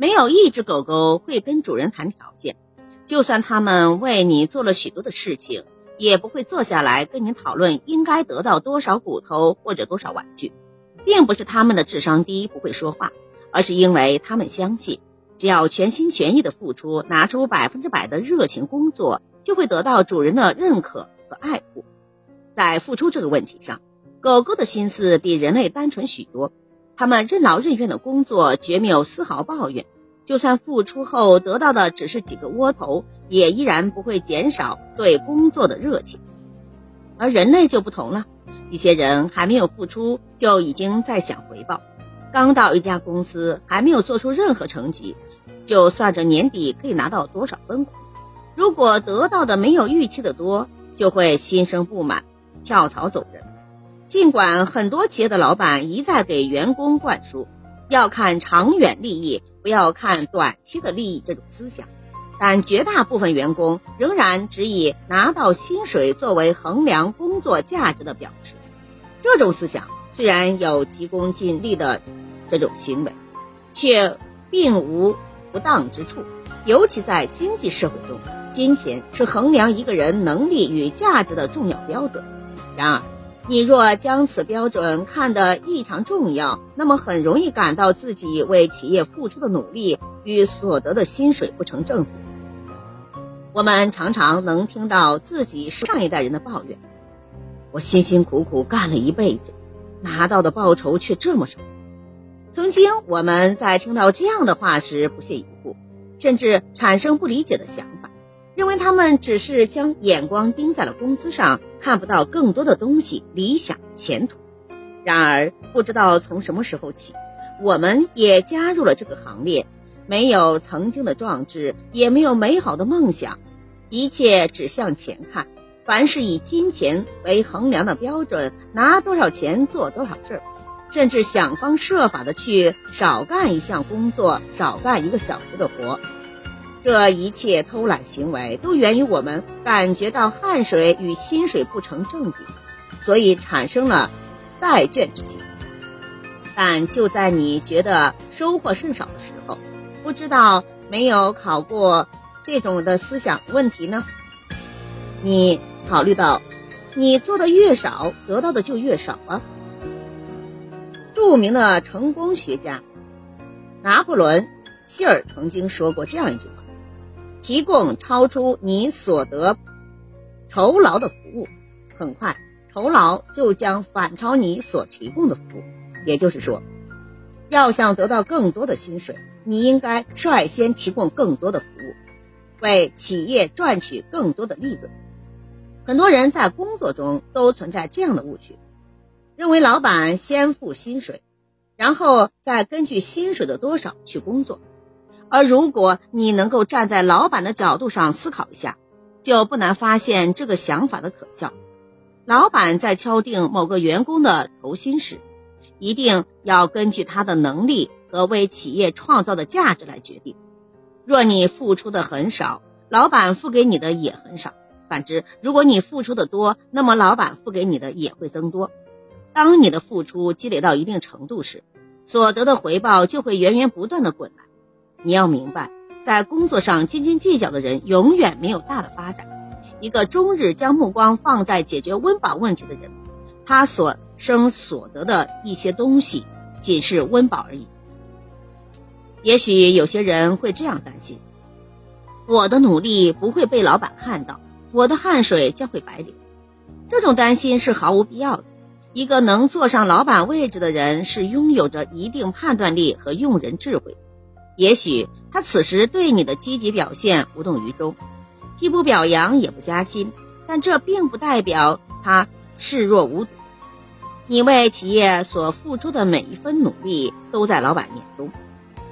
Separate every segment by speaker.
Speaker 1: 没有一只狗狗会跟主人谈条件，就算他们为你做了许多的事情，也不会坐下来跟你讨论应该得到多少骨头或者多少玩具。并不是他们的智商低不会说话，而是因为他们相信，只要全心全意的付出，拿出百分之百的热情工作，就会得到主人的认可和爱护。在付出这个问题上，狗狗的心思比人类单纯许多。他们任劳任怨的工作，绝没有丝毫抱怨。就算付出后得到的只是几个窝头，也依然不会减少对工作的热情。而人类就不同了。一些人还没有付出，就已经在想回报；刚到一家公司，还没有做出任何成绩，就算着年底可以拿到多少分红。如果得到的没有预期的多，就会心生不满，跳槽走人。尽管很多企业的老板一再给员工灌输要看长远利益，不要看短期的利益这种思想。但绝大部分员工仍然只以拿到薪水作为衡量工作价值的表示。这种思想虽然有急功近利的这种行为，却并无不当之处。尤其在经济社会中，金钱是衡量一个人能力与价值的重要标准。然而，你若将此标准看得异常重要，那么很容易感到自己为企业付出的努力与所得的薪水不成正比。我们常常能听到自己上一代人的抱怨：“我辛辛苦苦干了一辈子，拿到的报酬却这么少。”曾经我们在听到这样的话时不屑一顾，甚至产生不理解的想法，认为他们只是将眼光盯在了工资上，看不到更多的东西、理想、前途。然而，不知道从什么时候起，我们也加入了这个行列。没有曾经的壮志，也没有美好的梦想，一切只向前看。凡是以金钱为衡量的标准，拿多少钱做多少事儿，甚至想方设法的去少干一项工作，少干一个小时的活。这一切偷懒行为，都源于我们感觉到汗水与薪水不成正比，所以产生了怠倦之心。但就在你觉得收获甚少的时候，不知道没有考过这种的思想问题呢？你考虑到，你做的越少，得到的就越少啊。著名的成功学家拿破仑·希尔曾经说过这样一句话：“提供超出你所得酬劳的服务，很快酬劳就将反超你所提供的服务。”也就是说，要想得到更多的薪水。你应该率先提供更多的服务，为企业赚取更多的利润。很多人在工作中都存在这样的误区，认为老板先付薪水，然后再根据薪水的多少去工作。而如果你能够站在老板的角度上思考一下，就不难发现这个想法的可笑。老板在敲定某个员工的酬薪时，一定要根据他的能力。和为企业创造的价值来决定。若你付出的很少，老板付给你的也很少；反之，如果你付出的多，那么老板付给你的也会增多。当你的付出积累到一定程度时，所得的回报就会源源不断的滚来。你要明白，在工作上斤斤计较的人永远没有大的发展。一个终日将目光放在解决温饱问题的人，他所生所得的一些东西，仅是温饱而已。也许有些人会这样担心：我的努力不会被老板看到，我的汗水将会白流。这种担心是毫无必要的。一个能坐上老板位置的人，是拥有着一定判断力和用人智慧。也许他此时对你的积极表现无动于衷，既不表扬也不加薪，但这并不代表他视若无睹。你为企业所付出的每一分努力，都在老板眼中。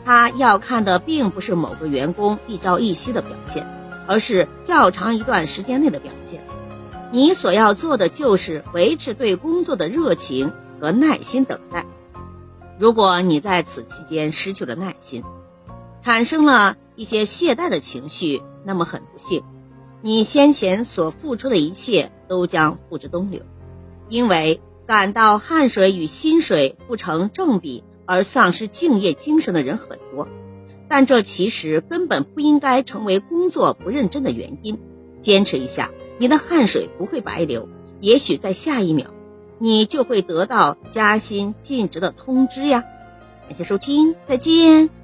Speaker 1: 他要看的并不是某个员工一朝一夕的表现，而是较长一段时间内的表现。你所要做的就是维持对工作的热情和耐心等待。如果你在此期间失去了耐心，产生了一些懈怠的情绪，那么很不幸，你先前所付出的一切都将付之东流。因为感到汗水与薪水不成正比。而丧失敬业精神的人很多，但这其实根本不应该成为工作不认真的原因。坚持一下，你的汗水不会白流，也许在下一秒，你就会得到加薪晋职的通知呀。感谢收听，再见。